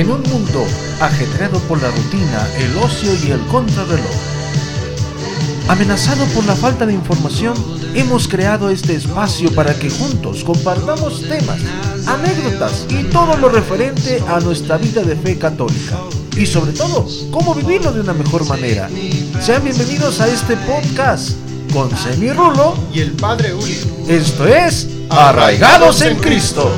En un mundo ajetreado por la rutina, el ocio y el contrarreloj. Amenazado por la falta de información, hemos creado este espacio para que juntos compartamos temas, anécdotas y todo lo referente a nuestra vida de fe católica. Y sobre todo, cómo vivirlo de una mejor manera. Sean bienvenidos a este podcast con Semi Rulo y el Padre Uli. Esto es Arraigados en Cristo.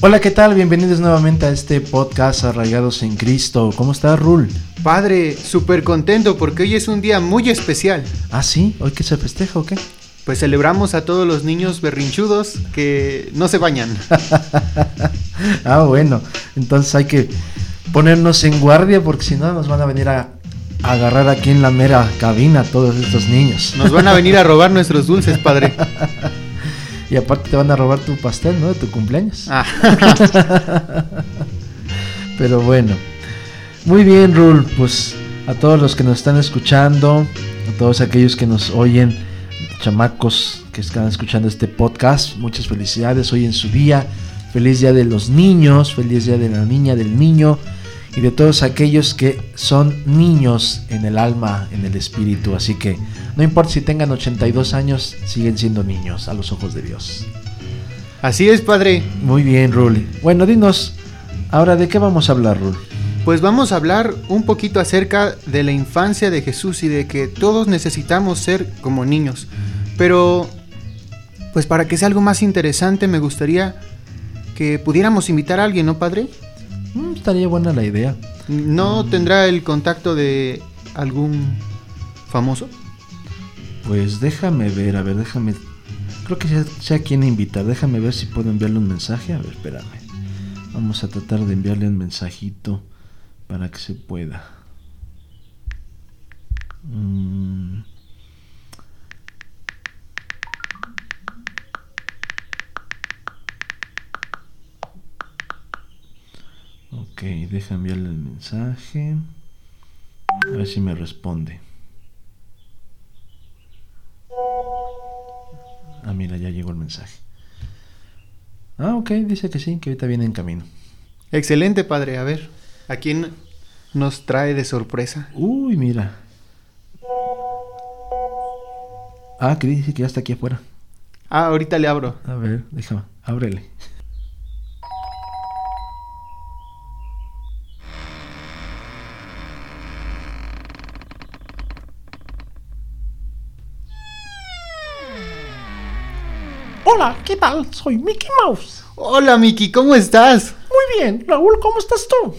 Hola, ¿qué tal? Bienvenidos nuevamente a este podcast Arraigados en Cristo. ¿Cómo está, Rul? Padre, súper contento porque hoy es un día muy especial. Ah, sí, hoy que se festeja o qué? Pues celebramos a todos los niños berrinchudos que no se bañan. ah, bueno, entonces hay que ponernos en guardia porque si no nos van a venir a, a agarrar aquí en la mera cabina todos estos niños. Nos van a venir a robar nuestros dulces, padre. Y aparte te van a robar tu pastel, ¿no? De tu cumpleaños. Ah. Pero bueno. Muy bien, Rul. Pues a todos los que nos están escuchando, a todos aquellos que nos oyen, chamacos que están escuchando este podcast, muchas felicidades hoy en su día. Feliz día de los niños, feliz día de la niña, del niño y de todos aquellos que son niños en el alma, en el espíritu. Así que no importa si tengan 82 años, siguen siendo niños a los ojos de Dios. Así es, padre. Muy bien, Rul. Bueno, dinos, ahora de qué vamos a hablar, Rul. Pues vamos a hablar un poquito acerca de la infancia de Jesús y de que todos necesitamos ser como niños. Pero, pues para que sea algo más interesante, me gustaría que pudiéramos invitar a alguien, ¿no, padre? Estaría buena la idea. ¿No tendrá el contacto de algún famoso? Pues déjame ver, a ver, déjame. Creo que ya sé a quién invitar. Déjame ver si puedo enviarle un mensaje. A ver, espérame. Vamos a tratar de enviarle un mensajito para que se pueda. Mm. Ok, deja enviarle el mensaje. A ver si me responde. Ah, mira, ya llegó el mensaje. Ah, ok, dice que sí, que ahorita viene en camino. Excelente, padre. A ver, ¿a quién nos trae de sorpresa? Uy, mira. Ah, que dice que ya está aquí afuera. Ah, ahorita le abro. A ver, déjame, ábrele. Hola, ¿qué tal? Soy Mickey Mouse. Hola, Mickey, ¿cómo estás? Muy bien, Raúl, ¿cómo estás tú?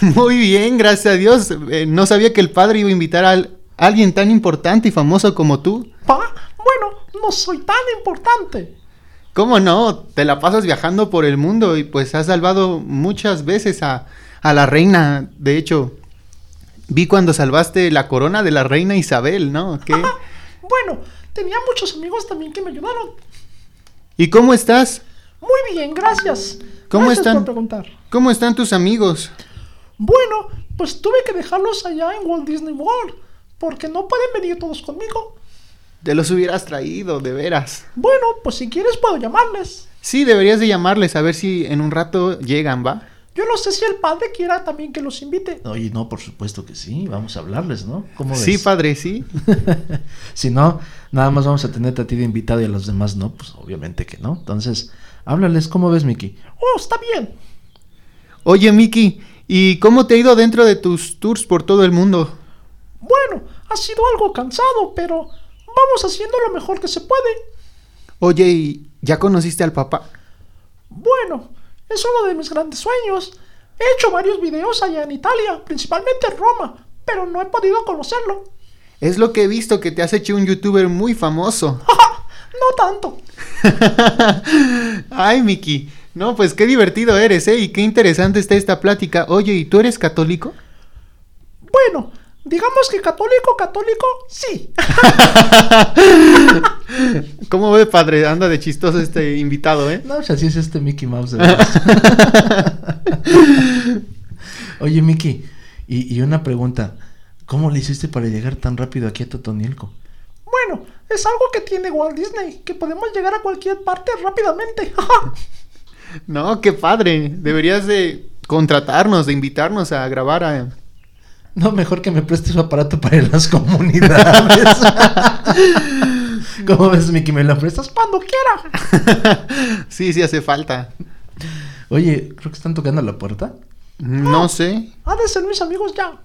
Muy bien, gracias a Dios. Eh, no sabía que el padre iba a invitar a alguien tan importante y famoso como tú. Pa, bueno, no soy tan importante. ¿Cómo no? Te la pasas viajando por el mundo y pues has salvado muchas veces a, a la reina. De hecho, vi cuando salvaste la corona de la reina Isabel, ¿no? ¿Qué? bueno, tenía muchos amigos también que me ayudaron. ¿Y cómo estás? Muy bien, gracias. ¿Cómo gracias están? por preguntar. ¿Cómo están tus amigos? Bueno, pues tuve que dejarlos allá en Walt Disney World, porque no pueden venir todos conmigo. Te los hubieras traído, de veras. Bueno, pues si quieres puedo llamarles. Sí, deberías de llamarles a ver si en un rato llegan, ¿va? Yo no sé si el padre quiera también que los invite. Oye, no, por supuesto que sí. Vamos a hablarles, ¿no? ¿Cómo ves? Sí, padre, sí. si no, nada más vamos a tenerte a ti de invitado y a los demás no, pues obviamente que no. Entonces, háblales, ¿cómo ves, Mickey? Oh, está bien. Oye, Mickey, ¿y cómo te ha ido dentro de tus tours por todo el mundo? Bueno, ha sido algo cansado, pero vamos haciendo lo mejor que se puede. Oye, ¿y ya conociste al papá? Bueno, es uno de mis grandes sueños. He hecho varios videos allá en Italia, principalmente en Roma, pero no he podido conocerlo. Es lo que he visto que te has hecho un youtuber muy famoso. no tanto. Ay, Miki. No, pues qué divertido eres, ¿eh? Y qué interesante está esta plática. Oye, ¿y tú eres católico? Bueno, digamos que católico, católico, sí. ¿Cómo ve, padre? Anda de chistoso este invitado, ¿eh? No, pues así es este Mickey Mouse. De. Oye, Mickey, y, y, una pregunta. ¿Cómo le hiciste para llegar tan rápido aquí a Totonielco? es algo que tiene Walt Disney, que podemos llegar a cualquier parte rápidamente. no, qué padre. Deberías de contratarnos, de invitarnos a grabar a... No, mejor que me prestes su aparato para ir a las comunidades. ¿Cómo ves, Mickey? ¿Me lo prestas? Cuando quiera. sí, sí hace falta. Oye, creo que están tocando la puerta. No sé. Ha de ser mis amigos ya.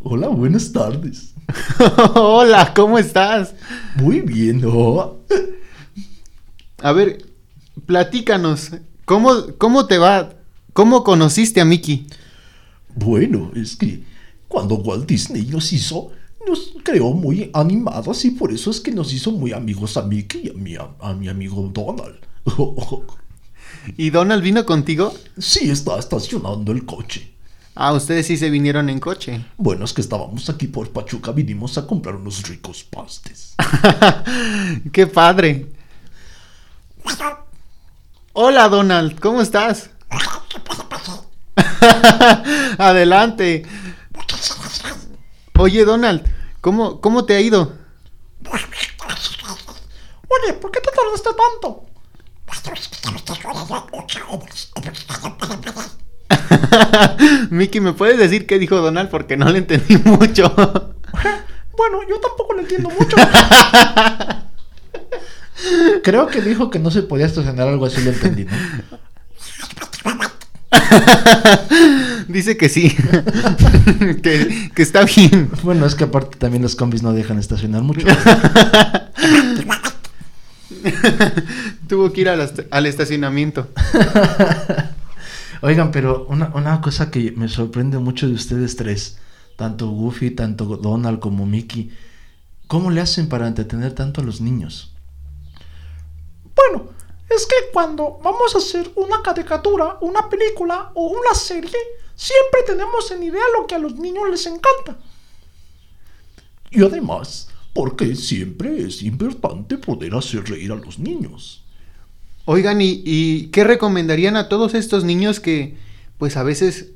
hola, buenas tardes. hola, ¿cómo estás? Muy bien. A ver, platícanos. ¿Cómo, ¿Cómo te va? ¿Cómo conociste a Mickey? Bueno, es que cuando Walt Disney nos hizo, nos creó muy animados y por eso es que nos hizo muy amigos a Mickey y a mi, a mi amigo Donald. ¿Y Donald vino contigo? Sí, está estacionando el coche. Ah, ustedes sí se vinieron en coche. Bueno, es que estábamos aquí por Pachuca, vinimos a comprar unos ricos pastes. ¡Qué padre! Hola, Donald, ¿cómo estás? Adelante. Oye, Donald, ¿cómo, ¿cómo te ha ido? Oye, ¿por qué te tardaste tanto? Mickey, ¿me puedes decir qué dijo Donald? Porque no le entendí mucho. bueno, yo tampoco le entiendo mucho. Creo que dijo que no se podía estacionar algo así, lo entendí, ¿no? Dice que sí. que, que, está bien. Bueno, es que aparte también los combis no dejan estacionar mucho. Tuvo que ir al, estacionamiento. Oigan, pero una, una, cosa que me sorprende mucho de ustedes tres, tanto Goofy, tanto Donald como Mickey, ¿cómo le hacen para entretener tanto a los niños? Bueno, es que cuando vamos a hacer una caricatura, una película o una serie, siempre tenemos en idea lo que a los niños les encanta. Y además, porque siempre es importante poder hacer reír a los niños. Oigan, ¿y, qué recomendarían a todos estos niños que, pues a veces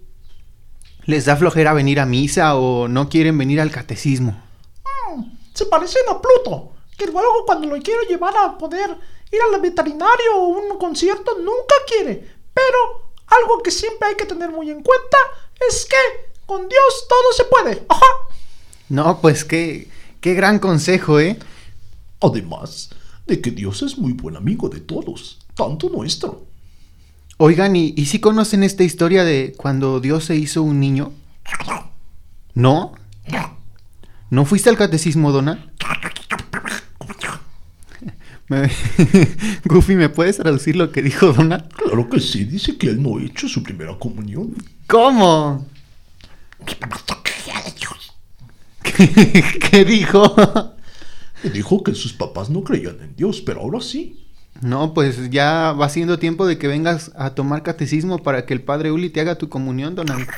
les da flojera venir a misa o no quieren venir al catecismo? Mm, se parecen a Pluto, que luego cuando lo quiero llevar a poder ir al veterinario o un concierto nunca quiere. Pero algo que siempre hay que tener muy en cuenta es que con Dios todo se puede. Ajá. No, pues que Qué gran consejo, ¿eh? Además de que Dios es muy buen amigo de todos, tanto nuestro. Oigan, ¿y, si conocen esta historia de cuando Dios se hizo un niño? ¿No? ¿No fuiste al catecismo, Donald? Goofy, ¿me puedes traducir lo que dijo Donald? Claro que sí, dice que él no ha hecho su primera comunión. ¿Cómo? ¿Qué dijo? Dijo que sus papás no creían en Dios, pero ahora sí. No, pues ya va siendo tiempo de que vengas a tomar catecismo para que el padre Uli te haga tu comunión, Donald.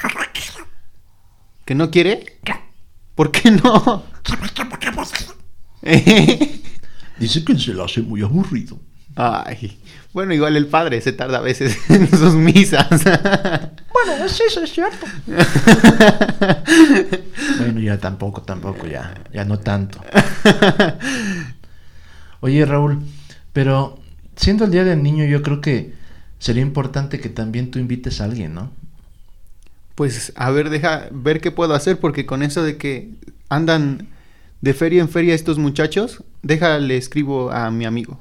¿Que no quiere? ¿Por qué no? Dice que se le hace muy aburrido. Ay, bueno, igual el padre se tarda a veces en sus misas. Bueno, sí, eso es cierto. bueno, ya tampoco, tampoco, ya, ya no tanto. Oye, Raúl, pero siendo el Día del Niño, yo creo que sería importante que también tú invites a alguien, ¿no? Pues, a ver, deja ver qué puedo hacer, porque con eso de que andan de feria en feria estos muchachos, déjale escribo a mi amigo.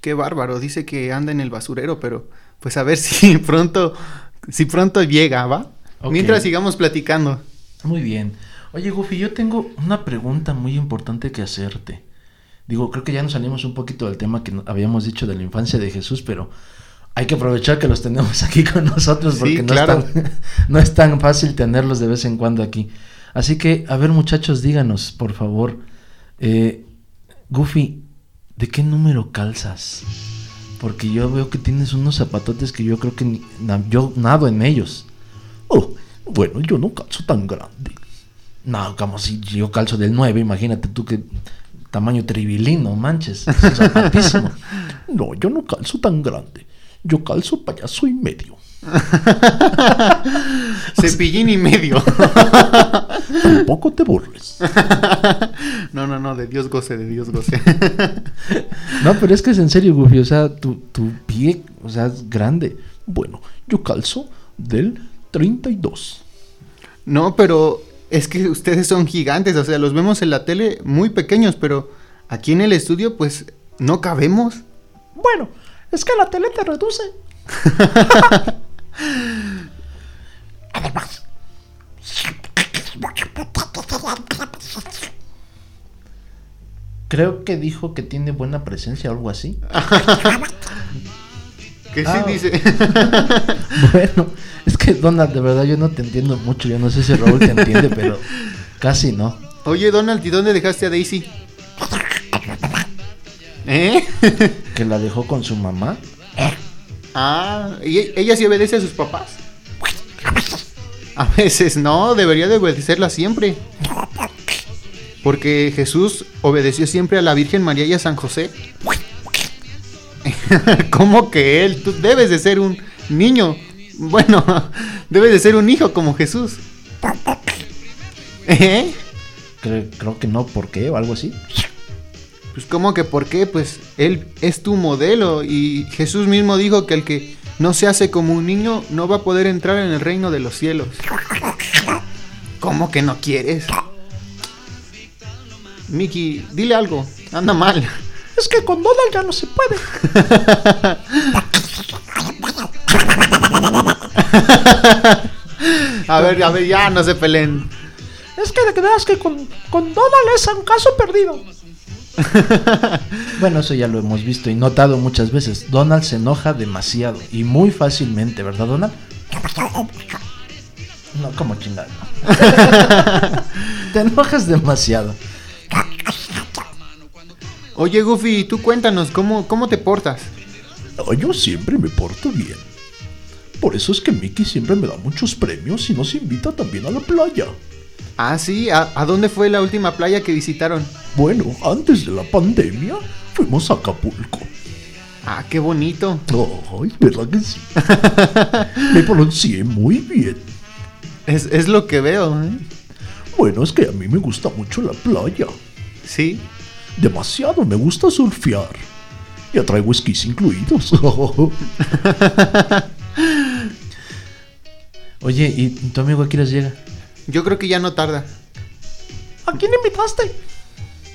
Qué bárbaro, dice que anda en el basurero, pero pues a ver si pronto, si pronto llega, ¿va? Mientras sigamos platicando. Muy bien. Oye, Goofy, yo tengo una pregunta muy importante que hacerte. Digo, creo que ya nos salimos un poquito del tema que habíamos dicho de la infancia de Jesús, pero hay que aprovechar que los tenemos aquí con nosotros porque no, es tan, no es tan fácil tenerlos de vez en cuando aquí. Así que, a ver muchachos, díganos, por favor, eh, Goofy, ¿de qué número calzas? Porque yo veo que tienes unos zapatotes que yo creo que yo nado en ellos. Oh, bueno, yo no calzo tan grande. No, como si yo calzo del 9, imagínate tú que tamaño tribilino, manches. Es zapatísimo. No, yo no calzo tan grande. Yo calzo payaso y medio. Cepillín y medio. Tampoco te burles. no, no, no, de Dios goce, de Dios goce. no, pero es que es en serio, Goofy. O sea, tu, tu pie, o sea, es grande. Bueno, yo calzo del 32. No, pero es que ustedes son gigantes, o sea, los vemos en la tele muy pequeños, pero aquí en el estudio, pues, no cabemos. Bueno, es que la tele te reduce. Además, creo que dijo que tiene buena presencia o algo así. ¿Qué sí dice? bueno, es que Donald, de verdad yo no te entiendo mucho. Yo no sé si Raúl te entiende, pero casi no. Oye, Donald, ¿y dónde dejaste a Daisy? ¿Eh? que la dejó con su mamá. Ah, ¿y ella sí obedece a sus papás? A veces no, debería de obedecerla siempre. Porque Jesús obedeció siempre a la Virgen María y a San José. ¿Cómo que él? Tú debes de ser un niño. Bueno, debes de ser un hijo como Jesús. ¿Eh? Creo, creo que no, ¿por qué? O algo así. Pues ¿cómo que por qué? Pues él es tu modelo y Jesús mismo dijo que el que no se hace como un niño no va a poder entrar en el reino de los cielos. ¿Cómo que no quieres? Mickey, dile algo, anda mal. Es que con Donald ya no se puede. a ver, a ver, ya no se peleen. Es que de creas que con, con Donald es un caso perdido. bueno, eso ya lo hemos visto y notado muchas veces. Donald se enoja demasiado y muy fácilmente, ¿verdad, Donald? No, como chingado. Te enojas demasiado. Oye, Goofy, tú cuéntanos, ¿cómo, cómo te portas? yo siempre me porto bien. Por eso es que Mickey siempre me da muchos premios y nos invita también a la playa. Ah, sí, ¿A, dónde fue la última playa que visitaron? Bueno, antes de la pandemia fuimos a Acapulco. Ah, qué bonito. Ay, ¿verdad que sí? me pronuncié muy bien. Es, es lo que veo, ¿eh? Bueno, es que a mí me gusta mucho la playa. ¿Sí? Demasiado, me gusta surfear. Ya traigo esquís incluidos. Oye, ¿y tu amigo a qué llega? Yo creo que ya no tarda. ¿A quién invitaste?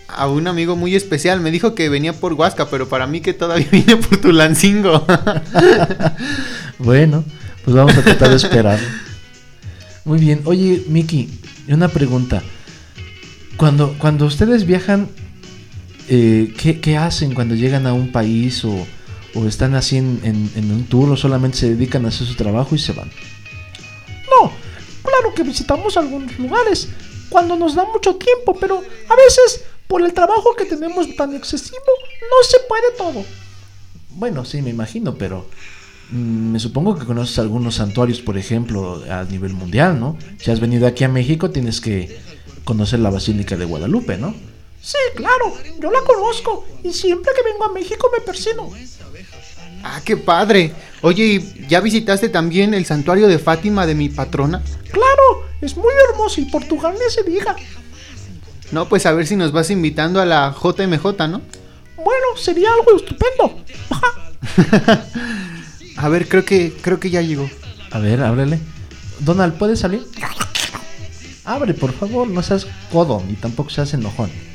A un amigo muy especial. Me dijo que venía por Huasca, pero para mí que todavía viene por Tulancingo. bueno, pues vamos a tratar de esperar. Muy bien. Oye, Miki, una pregunta. Cuando, cuando ustedes viajan, eh, ¿qué, hacen cuando llegan a un país o, están así en, un tour o solamente se dedican a hacer su trabajo y se van? No, Claro que visitamos algunos lugares cuando nos da mucho tiempo, pero a veces por el trabajo que tenemos tan excesivo no se puede todo. Bueno, sí, me imagino, pero mm, me supongo que conoces algunos santuarios, por ejemplo, a nivel mundial, ¿no? Si has venido aquí a México tienes que conocer la Basílica de Guadalupe, ¿no? Sí, claro, yo la conozco y siempre que vengo a México me persino. Ah, qué padre. Oye, ¿ya visitaste también el santuario de Fátima de mi patrona? Claro, es muy hermoso y Portugal ni se diga. No, pues a ver si nos vas invitando a la JMJ, ¿no? Bueno, sería algo estupendo. a ver, creo que creo que ya llegó. A ver, ábrele. Donald, ¿puedes salir? Abre, por favor, no seas codo ni tampoco seas enojón.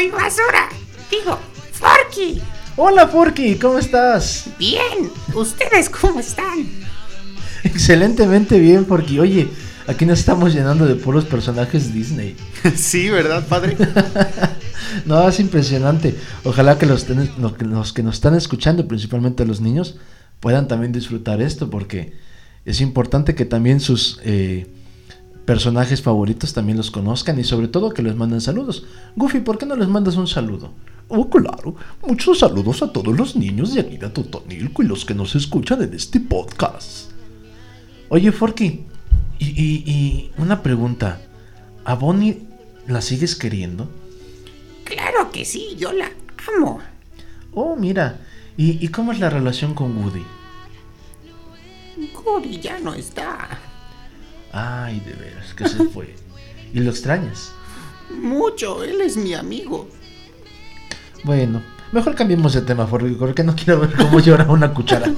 Soy Basura. Digo, Forky. Hola Forky, ¿cómo estás? Bien, ¿ustedes cómo están? Excelentemente bien, Forky. Oye, aquí nos estamos llenando de puros personajes Disney. sí, ¿verdad, padre? no, es impresionante. Ojalá que los, los que nos están escuchando, principalmente los niños, puedan también disfrutar esto, porque es importante que también sus... Eh, personajes favoritos también los conozcan y sobre todo que les manden saludos. Goofy, ¿por qué no les mandas un saludo? Oh, claro. Muchos saludos a todos los niños de Anida Totonilco y los que nos escuchan en este podcast. Oye, Forky, y, una pregunta. ¿A Bonnie la sigues queriendo? Claro que sí, yo la amo. Oh, mira. ¿Y, y cómo es la relación con Woody? Woody ya no está. Ay, de veras, que se fue. ¿Y lo extrañas? Mucho, él es mi amigo. Bueno, mejor cambiemos de tema, porque no quiero ver cómo llora una cuchara.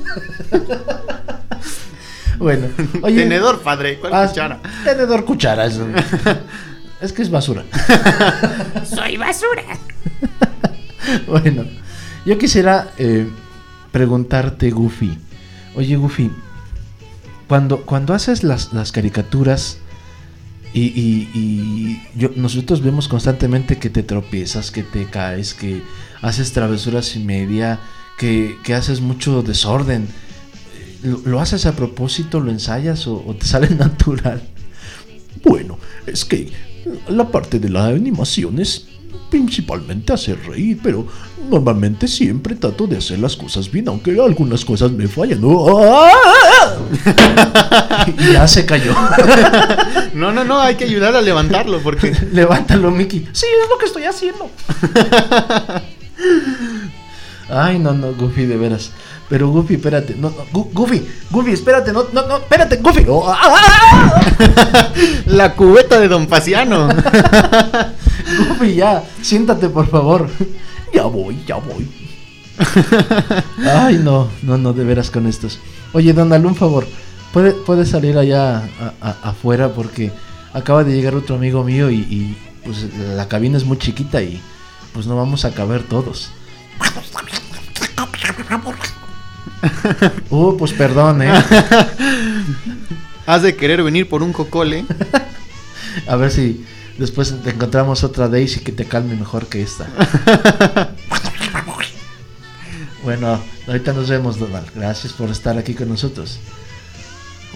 bueno, oye. Tenedor, padre, ¿cuál ah, cuchara? Tenedor, cuchara. Es, es que es basura. Soy basura. bueno, yo quisiera eh, preguntarte, Goofy. Oye, Goofy, cuando, cuando haces las, las caricaturas y, nosotros vemos constantemente que te tropiezas, que te caes, que haces travesuras y media, que, que haces mucho desorden. Eh, ¿Lo, lo haces a propósito, lo ensayas o, o te sale natural? Bueno, es que la parte de la animación es principalmente hacer reír, pero normalmente siempre trato de hacer las cosas bien, aunque algunas cosas me fallan. y ya se cayó. No, no, no, hay que ayudar a levantarlo porque Levántalo, Mickey. Sí, es lo que estoy haciendo. Ay, no, no, Goofy, de veras. Pero Goofy, espérate. No, no, Goofy, Goofy, espérate. No, no, no, espérate, Goofy. Oh, ah, ah, ah. la cubeta de Don Paciano. Goofy, ya, siéntate, por favor. Ya voy, ya voy. Ay, no, no, no, de veras con estos. Oye, Donald, un favor. ¿Puede, puede salir allá a- a- afuera porque acaba de llegar otro amigo mío y, y, pues la cabina es muy chiquita y pues no vamos a caber todos. Uh, pues perdón, eh. Has de querer venir por un cocole. A ver si después te encontramos otra Daisy que te calme mejor que esta. Bueno, ahorita nos vemos, Donald. Gracias por estar aquí con nosotros.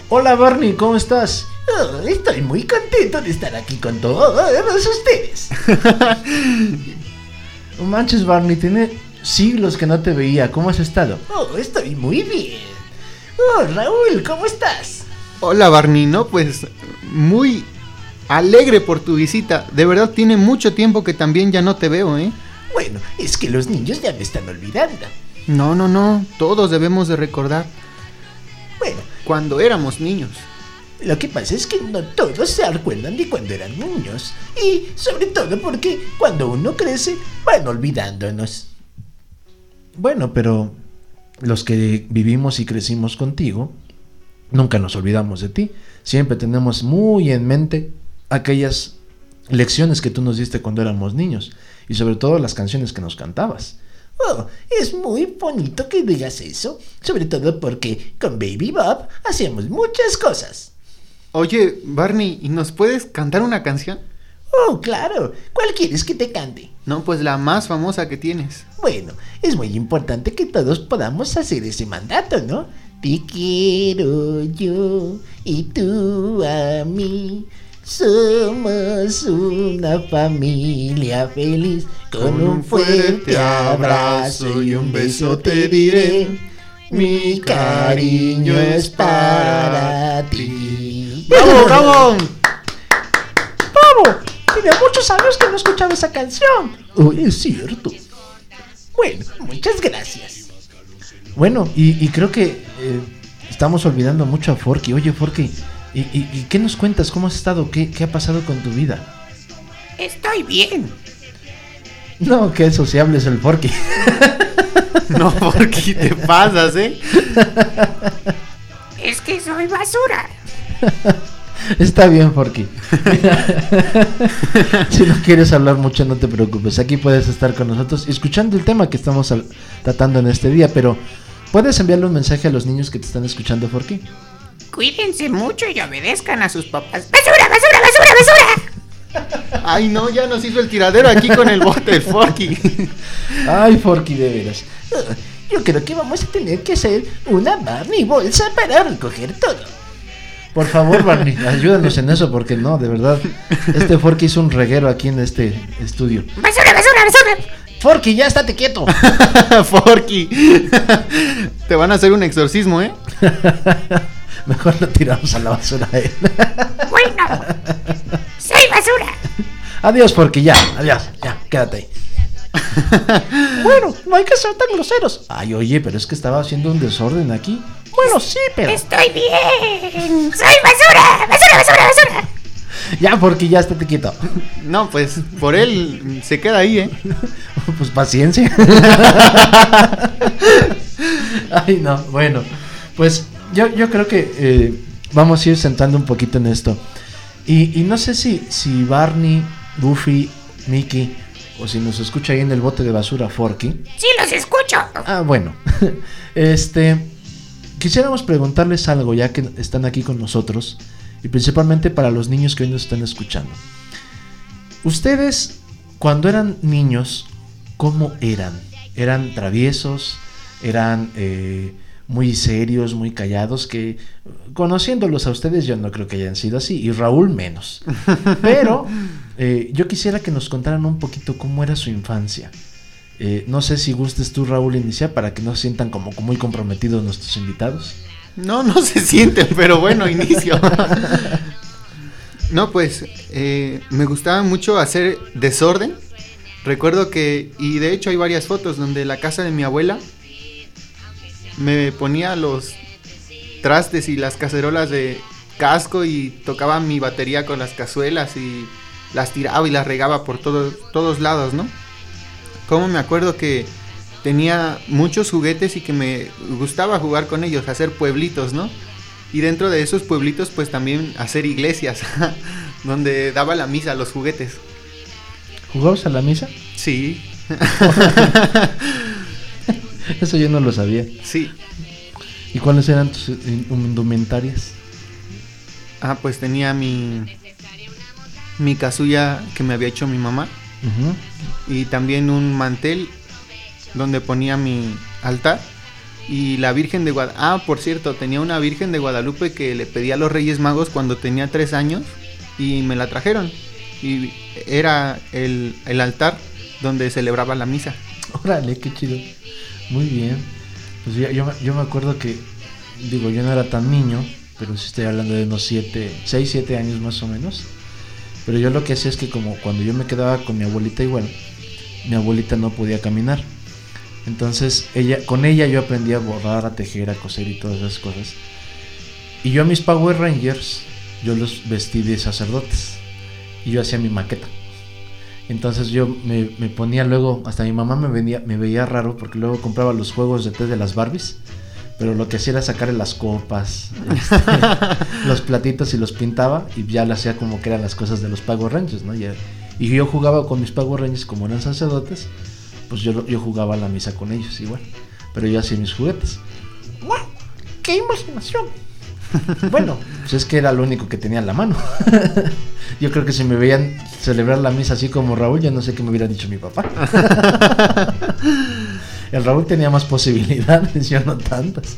Hola, Barney, ¿cómo estás? Oh, estoy muy contento de estar aquí con todos ustedes. No manches, Barney, tiene siglos que no te veía. ¿Cómo has estado? Oh, estoy muy bien. Oh, Raúl, ¿cómo estás? Hola Barney, ¿no? Pues muy alegre por tu visita. De verdad tiene mucho tiempo que también ya no te veo, ¿eh? Bueno, es que los niños ya me están olvidando. No, no, no. Todos debemos de recordar Bueno, cuando éramos niños. lo que pasa es que no todos se acuerdan de cuando eran niños. Y sobre todo porque cuando uno crece, van olvidándonos. Bueno, pero los que vivimos y crecimos contigo, nunca nos olvidamos de ti. Siempre tenemos muy en mente aquellas lecciones que tú nos diste cuando éramos niños. Y sobre todo las canciones que nos cantabas. Oh, es muy bonito que digas eso. Sobre todo porque con Baby Bob hacíamos muchas cosas. Oye, Barney, ¿y nos puedes cantar una canción? Oh, claro. ¿Cuál quieres que te cante? No, pues la más famosa que tienes. Bueno, es muy importante que todos podamos hacer ese mandato, ¿no? Te quiero yo y tú a mí. Somos una familia feliz. Con un fuerte abrazo y un beso te diré. Mi cariño es para ti. ¡Bravo, bravo! ¡Bravo! Tenía muchos años que no escuchaba esa canción. Oh, es cierto. Bueno, muchas gracias. Bueno, y, y creo que eh, estamos olvidando mucho a Forky. Oye, Forky, ¿y, y, y qué nos cuentas? ¿Cómo has estado? ¿Qué, ¿Qué ha pasado con tu vida? Estoy bien. No, qué sociable es el Forky. No, porque te pasas, ¿eh? Es que soy basura. Está bien, Forky. si no quieres hablar mucho, no te preocupes. Aquí puedes estar con nosotros escuchando el tema que estamos tratando en este día. Pero, ¿puedes enviarle un mensaje a los niños que te están escuchando, Forky? Cuídense mucho y obedezcan a sus papás. ¡Basura, basura, basura, basura! Ay, no, ya nos hizo el tiradero aquí con el bote, Forky. Ay, Forky, de veras. Yo creo que vamos a tener que hacer una Barney bolsa para recoger todo. Por favor, Barney, ayúdanos en eso, porque no, de verdad. Este Forky hizo un reguero aquí en este estudio. ¡Basura, basura, basura! Forky, ya estate quieto. Forky. Te van a hacer un exorcismo, ¿eh? Mejor lo tiramos a la basura a él. Bueno, soy basura. Adiós, Forky, ya, adiós, ya, quédate ahí. Bueno, no hay que ser tan groseros. Ay, oye, pero es que estaba haciendo un desorden aquí. Bueno, sí, pero. Estoy bien. Soy basura. Basura, basura, basura. Ya, Forky, ya estate quieto. No, pues por él se queda ahí, ¿eh? Pues paciencia. Ay, no, bueno. Pues yo, yo creo que eh, vamos a ir sentando un poquito en esto. Y, y no sé si, si Barney, Goofy, Mickey, o si nos escucha ahí en el bote de basura Forky. Sí, los escucho. Ah, bueno. Este. Quisiéramos preguntarles algo ya que están aquí con nosotros. Y principalmente para los niños que hoy nos están escuchando. Ustedes, cuando eran niños, ¿cómo eran? ¿Eran traviesos? ¿Eran eh, muy serios, muy callados? Que conociéndolos a ustedes yo no creo que hayan sido así. Y Raúl menos. Pero eh, yo quisiera que nos contaran un poquito cómo era su infancia. Eh, no sé si gustes tú, Raúl, iniciar para que no se sientan como muy comprometidos nuestros invitados. No, no se sienten, pero bueno, inicio. No, pues eh, me gustaba mucho hacer desorden. Recuerdo que, y de hecho hay varias fotos donde la casa de mi abuela me ponía los trastes y las cacerolas de casco y tocaba mi batería con las cazuelas y las tiraba y las regaba por todos todos lados, ¿no? Como me acuerdo que tenía muchos juguetes y que me gustaba jugar con ellos, hacer pueblitos, ¿no? Y dentro de esos pueblitos pues también hacer iglesias, donde daba la misa a los juguetes. ¿Jugabas a la misa? Sí, Eso yo no lo sabía. sí. ¿Y cuáles eran tus indumentarias? Ah, pues tenía mi mi casulla que me había hecho mi mamá y también un mantel donde ponía mi altar y la Virgen de Guadalupe. Ah, por cierto, tenía una Virgen de Guadalupe que le pedí a los Reyes Magos cuando tenía tres años y me la trajeron y era el, el altar donde celebraba la misa. Órale, qué chido. Muy bien. Pues yo, yo, me- yo me acuerdo que, digo, yo no era tan niño, pero sí estoy hablando de unos 7, 6, 7 años más o menos. Pero yo lo que hacía es que como cuando yo me quedaba con mi abuelita igual, mi abuelita no podía caminar. Entonces, ella, con ella yo aprendí a bordar, a tejer, a coser y todas esas cosas. Y yo a mis Power Rangers, yo los vestí de sacerdotes. Y yo hacía mi maqueta. Entonces yo me, me ponía luego, hasta mi mamá me, venía, me veía raro porque luego compraba los juegos de té de las Barbies. Pero lo que hacía era sacarle las copas, este, los platitos y los pintaba y ya lo hacía como que eran las cosas de los Power Rangers, ¿no? Ya- y yo jugaba con mis Power Rangers como eran sacerdotes, pues yo, yo jugaba a la misa con ellos igual. Pero yo hacía mis juguetes. ¡Wow! ¡Qué imaginación! Bueno, pues es que era lo único que tenía en la mano. Yo creo que si me veían celebrar la misa así como Raúl, ya no sé qué me hubiera dicho mi papá. El Raúl tenía más posibilidades, yo no tantas.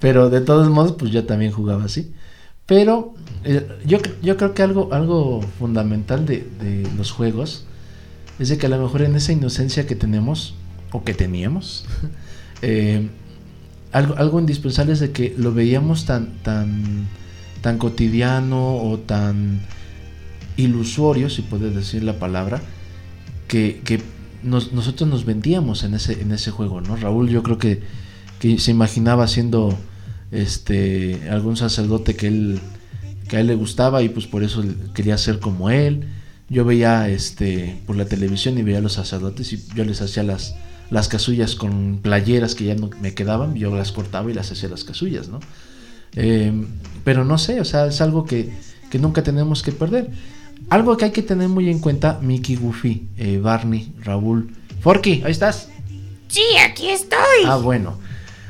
Pero de todos modos, pues yo también jugaba así. Pero eh, yo, yo creo que algo, algo fundamental de, de los juegos es de que a lo mejor en esa inocencia que tenemos, o que teníamos, eh, algo, algo indispensable es de que lo veíamos tan, tan, tan cotidiano o tan ilusorio, si puedes decir la palabra, que, que nos- nosotros nos vendíamos en ese, en ese juego, ¿no? Raúl yo creo que, que se imaginaba siendo este algún sacerdote que él que a él le gustaba y pues por eso quería ser como él. Yo veía este por la televisión y veía a los sacerdotes y yo les hacía las las casullas con playeras que ya no me quedaban, yo las cortaba y las hacía las casullas, ¿no? Eh, pero no sé, o sea, es algo que, que nunca tenemos que perder. Algo que hay que tener muy en cuenta, Mickey, Goofy, eh, Barney, Raúl, Forky, ahí estás. Sí, aquí estoy. Ah, bueno.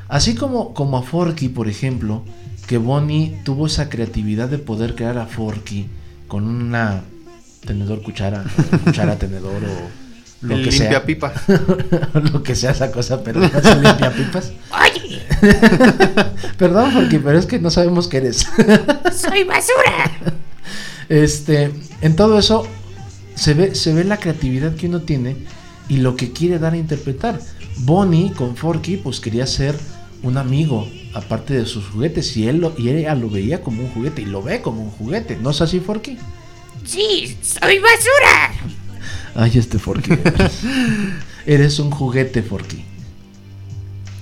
Así como, como a Forky, por ejemplo, que Bonnie tuvo esa creatividad de poder crear a Forky con una tenedor, cuchara, cuchara, tenedor o lo el que sea. limpiapipa. lo que sea esa cosa, pero no es limpia pipas. Oye, Perdón, Forky, pero es que no sabemos qué eres. soy basura. Este, en todo eso se ve, se ve la creatividad que uno tiene y lo que quiere dar a interpretar. Bonnie con Forky pues quería ser un amigo aparte de sus juguetes y él lo, y ella lo veía como un juguete y lo ve como un juguete. ¿No es así Forky? Sí, soy basura. Ay, este Forky. Eres un juguete, Forky.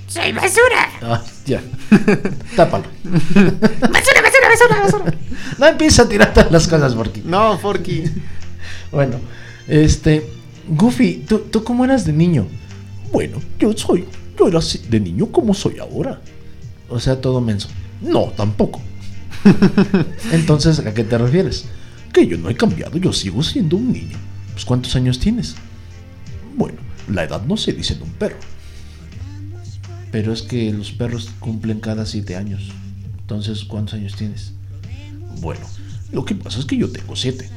Soy basura. Ay, ya. Tápalo. Basura, basura, basura, basura. No empieza a tirar todas las cosas, Forky. No, Forky. Bueno, este. Goofy, ¿tú, ¿tú cómo eras de niño? Bueno, yo soy. Yo era así de niño como soy ahora. O sea, todo menso. No, tampoco. Entonces, ¿a qué te refieres? Que yo no he cambiado, yo sigo siendo un niño. Pues, ¿cuántos años tienes? Bueno, la edad no se dice en un perro. Pero es que los perros cumplen cada siete años. Entonces, ¿cuántos años tienes? Bueno, lo que pasa es que yo tengo siete.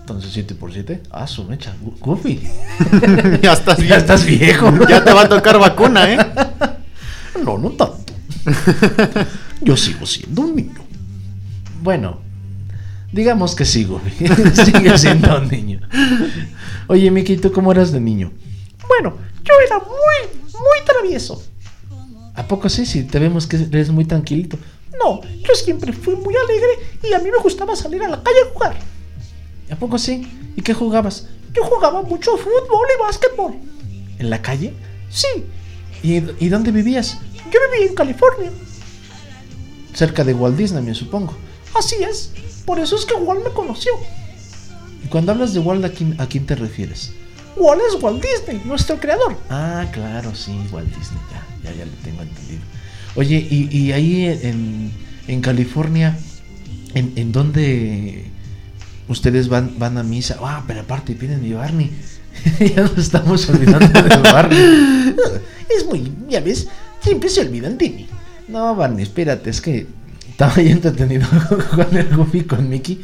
Entonces, 7 por 7. Ah, su mecha. Goofy. ya estás Ya bien. estás viejo. Ya te va a tocar vacuna, ¿eh? No, no tanto. Yo sigo siendo un niño. Bueno, digamos que sí, Goofy. Sigue siendo un niño. Oye, Miki, ¿tú cómo eras de niño? Bueno, yo era muy, muy travieso. ¿A poco sí? Si te vemos que eres muy tranquilito. No, yo siempre fui muy alegre y a mí me gustaba salir a la calle a jugar. ¿A poco sí? ¿Y qué jugabas? Yo jugaba mucho fútbol y básquetbol. ¿En la calle? Sí, ¿Y, y dónde vivías? yo vivía en California. Cerca de Walt Disney, me supongo. Así es, por eso es que Walt me conoció. Y cuando hablas de Walt, ¿a quién, a quién te refieres? Walt es Walt Disney, nuestro creador. Ah, claro, sí, Walt Disney, ya, ya, ya lo tengo entendido. Oye, y, y ahí en, en California, ¿en, en dónde ustedes van, van a misa? Ah, pero aparte piden mi Barney. ya nos estamos olvidando de Barney. Es muy, ya ves, siempre se olvidan de mí. No, Barney, espérate, es que estaba ya entretenido con el Goofy con Mickey.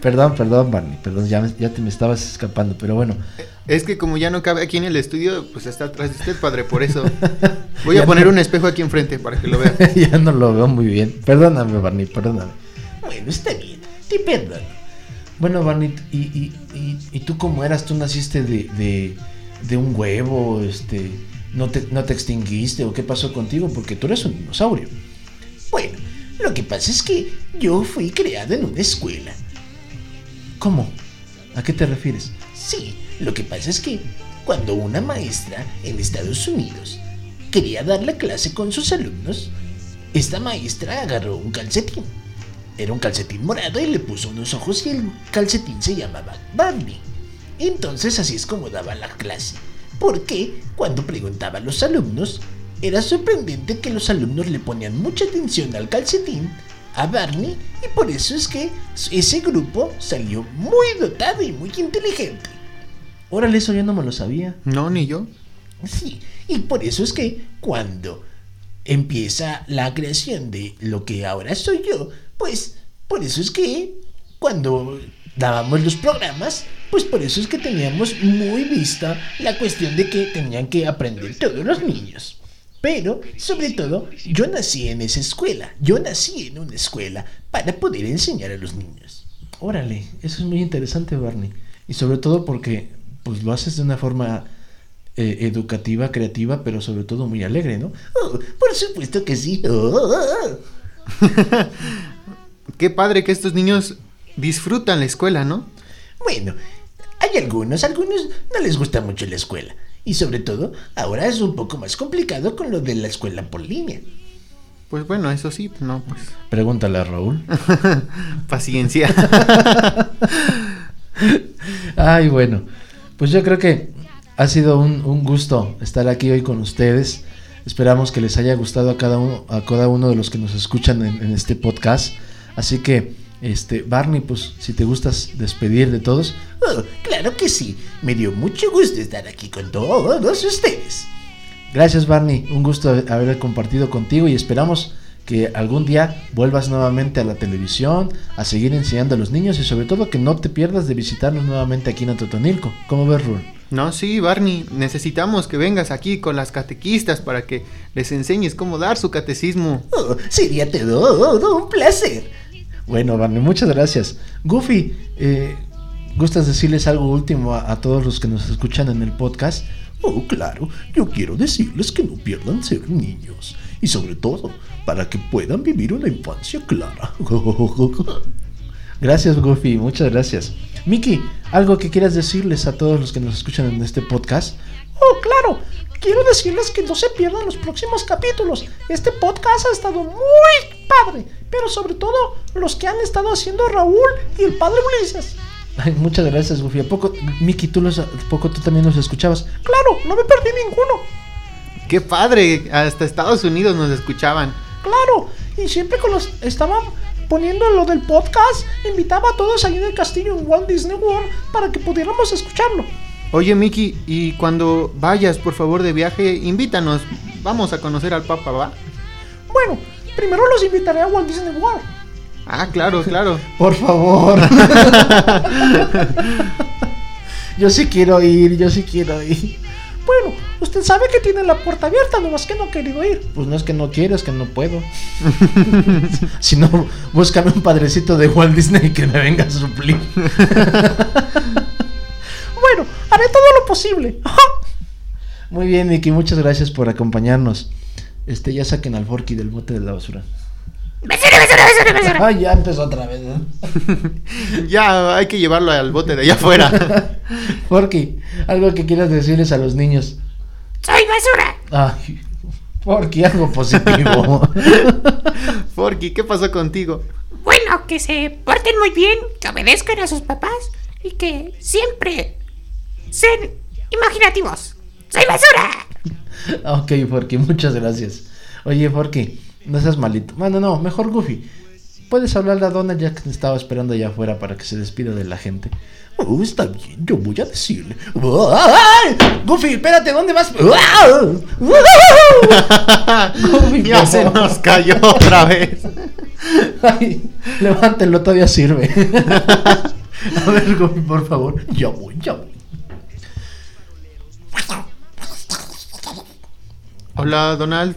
Perdón, perdón, Barney, perdón, ya, me- ya te me estabas escapando, pero bueno. Es que como ya no cabe aquí en el estudio, pues está atrás de usted, padre, por eso. Voy a poner no- un espejo aquí enfrente para que lo vea. ya no lo veo muy bien. Perdóname, Barney, perdóname. Bueno, está bien, te perdono. Bueno, Barney, ¿y, y, y, y tú cómo eras? ¿Tú naciste de, de, de un huevo? Este, ¿no, te, ¿No te extinguiste o qué pasó contigo? Porque tú eres un dinosaurio. Bueno, lo que pasa es que yo fui creado en una escuela. ¿Cómo? ¿A qué te refieres? Sí, lo que pasa es que cuando una maestra en Estados Unidos quería dar la clase con sus alumnos, esta maestra agarró un calcetín. Era un calcetín morado y le puso unos ojos y el calcetín se llamaba Barney. Entonces así es como daba la clase. Porque cuando preguntaba a los alumnos, era sorprendente que los alumnos le ponían mucha atención al calcetín, a Barney, y por eso es que ese grupo salió muy dotado y muy inteligente. Órale, eso yo no me lo sabía. No, ni yo. Sí, y por eso es que cuando empieza la creación de lo que ahora soy yo, pues por eso es que cuando dábamos los programas, pues por eso es que teníamos muy vista la cuestión de que tenían que aprender todos los niños. Pero, sobre todo, yo nací en esa escuela, yo nací en una escuela para poder enseñar a los niños. Órale, eso es muy interesante, Barney. Y sobre todo porque pues lo haces de una forma eh, educativa, creativa, pero sobre todo muy alegre, ¿no? Oh, por supuesto que sí. Oh, oh, oh. Qué padre que estos niños disfrutan la escuela, ¿no? Bueno, hay algunos, algunos no les gusta mucho la escuela. Y sobre todo, ahora es un poco más complicado con lo de la escuela por línea. Pues bueno, eso sí, no, pues. Pregúntale a Raúl. Paciencia. Ay, bueno, pues yo creo que ha sido un, un gusto estar aquí hoy con ustedes. Esperamos que les haya gustado a cada uno, a cada uno de los que nos escuchan en, en este podcast. Así que, este, Barney, pues si te gustas despedir de todos, Oh, claro que sí. Me dio mucho gusto estar aquí con todos ustedes. gracias Barney, un gusto haber- compartido contigo y esperamos que algún día vuelvas nuevamente a la televisión, a seguir enseñando a los niños y sobre todo que no te pierdas de visitarnos nuevamente aquí en Atotonilco. ¿Cómo ves, Rul? No, sí, Barney, necesitamos que vengas aquí con las catequistas para que les enseñes cómo dar su catecismo. Oh, sería todo un placer. Bueno, Barney, muchas gracias. Goofy, eh, ¿gustas decirles algo último a, a todos los que nos escuchan en el podcast? Oh, claro, yo quiero decirles que no pierdan ser niños. Y sobre todo, para que puedan vivir una infancia clara. Gracias, Goofy, muchas gracias. Miki, algo que quieras decirles a todos los que nos escuchan en este podcast. Oh, claro. Quiero decirles que no se pierdan los próximos capítulos. Este podcast ha estado muy padre. Pero sobre todo los que han estado haciendo Raúl y el padre Ulises. Ay, muchas gracias, Goofy. ¿A poco, Miki, tú, los, poco tú también los escuchabas? Claro, no me perdí ninguno. ¡Qué padre! Hasta Estados Unidos nos escuchaban. Claro. Y siempre con los estaban poniendo lo del podcast, invitaba a todos ahí en el castillo en Walt Disney World para que pudiéramos escucharlo. Oye, Miki, y cuando vayas, por favor, de viaje, invítanos. Vamos a conocer al Papa, ¿va? Bueno, primero los invitaré a Walt Disney World. Ah, claro, claro. Por favor. yo sí quiero ir, yo sí quiero ir. Bueno, usted sabe que tiene la puerta abierta, nomás que no ha querido ir. Pues no es que no quiero, es que no puedo. si no, búscame un padrecito de Walt Disney que me venga a suplir. Bueno, haré todo lo posible. Muy bien, Miki, muchas gracias por acompañarnos. Este, ya saquen al Forky del bote de la basura. Basura, basura, basura, basura. Ay, ya empezó otra vez. ¿no? ya, hay que llevarlo al bote de allá afuera. Forky, algo que quieras decirles a los niños. Soy basura. Ay, Forky, algo positivo. Forky, ¿qué pasó contigo? Bueno, que se porten muy bien, que obedezcan a sus papás y que siempre sean imaginativos. ¡Soy basura! ok, Forky, muchas gracias. Oye, Forky, no seas malito. Bueno, no, mejor Goofy. Puedes hablarle a Donald ya que te estaba esperando allá afuera para que se despida de la gente. Oh, está bien, yo voy a decirle. ¡Ay! Goofy, espérate, ¿dónde vas? Goofy, ya se nos cayó otra vez. Ay, levántelo, todavía sirve. A ver, Goofy, por favor. Ya voy, ya voy. Hola, Donald.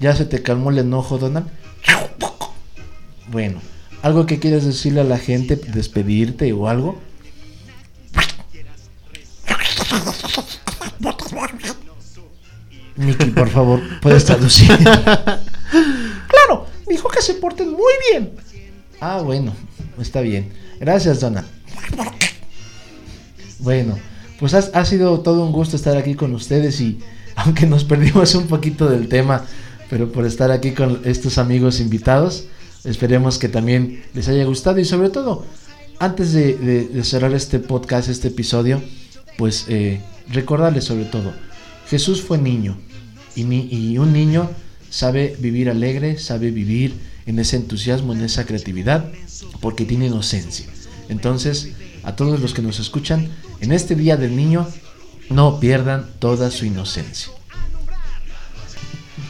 ¿Ya se te calmó el enojo, Donald? Bueno, ¿algo que quieras decirle a la gente, despedirte o algo? Mickey, por favor, puedes traducir. Claro, dijo que se porten muy bien. Ah, bueno, está bien. Gracias, Donald. Bueno, pues ha sido todo un gusto estar aquí con ustedes y aunque nos perdimos un poquito del tema, pero por estar aquí con estos amigos invitados, esperemos que también les haya gustado y sobre todo, antes de, cerrar este podcast, este episodio, pues eh, recordarles sobre todo, Jesús fue niño y, ni- y un niño sabe vivir alegre, sabe vivir en ese entusiasmo, en esa creatividad, porque tiene inocencia. Entonces, a todos los que nos escuchan, en este Día del Niño, no pierdan toda su inocencia.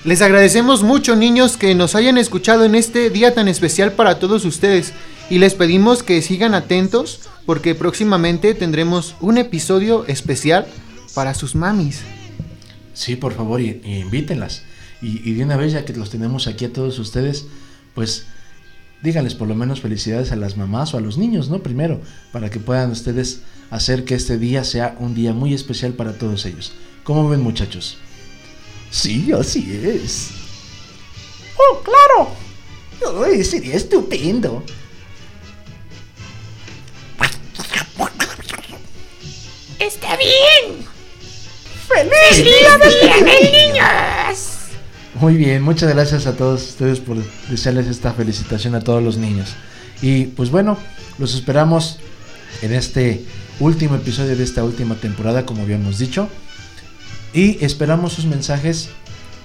Les agradecemos mucho, niños, que nos hayan escuchado en este día tan especial para todos ustedes. Y les pedimos que sigan atentos porque próximamente tendremos un episodio especial para sus mamis. Sí, por favor, y, y invítenlas. Y, y de una vez, ya que los tenemos aquí a todos ustedes, pues díganles por lo menos felicidades a las mamás o a los niños, ¿no? Primero, para que puedan ustedes hacer que este día sea un día muy especial para todos ellos. ¿Cómo ven, muchachos? Sí, así es. Oh, claro. Ay, sería estupendo. ¡Está bien! ¡Feliz ¡Día del Niños! Muy bien, muchas gracias a todos ustedes por desearles esta felicitación a todos los niños. Y pues bueno, los esperamos en este último episodio de esta última temporada, como habíamos dicho. Y esperamos sus mensajes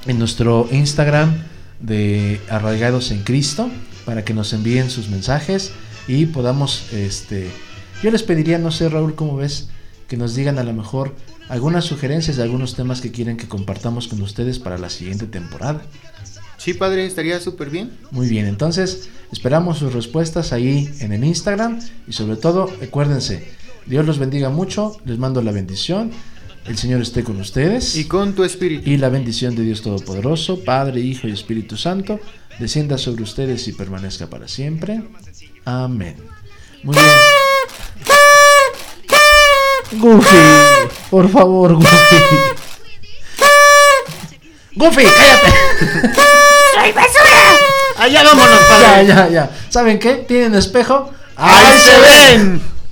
en nuestro Instagram de Arraigados en Cristo para que nos envíen sus mensajes y podamos, este, yo les pediría, no sé Raúl, ¿cómo ves? Que nos digan a lo mejor algunas sugerencias de algunos temas que quieren que compartamos con ustedes para la siguiente temporada. Sí, padre, estaría súper bien. Muy bien, entonces esperamos sus respuestas ahí en el Instagram y sobre todo, acuérdense, Dios los bendiga mucho, les mando la bendición, el Señor esté con ustedes Y con tu espíritu. y la bendición de Dios Todopoderoso, Padre, Hijo y Espíritu Santo, descienda sobre ustedes y permanezca para siempre. Amén. Muy bien. Goofy, por favor, Goofy. Goofy, cállate. ¡Soy basura! Allá vámonos, Ya, padre. ya, ya. ¿Saben qué? ¿Tienen espejo? ¡Ahí se ven!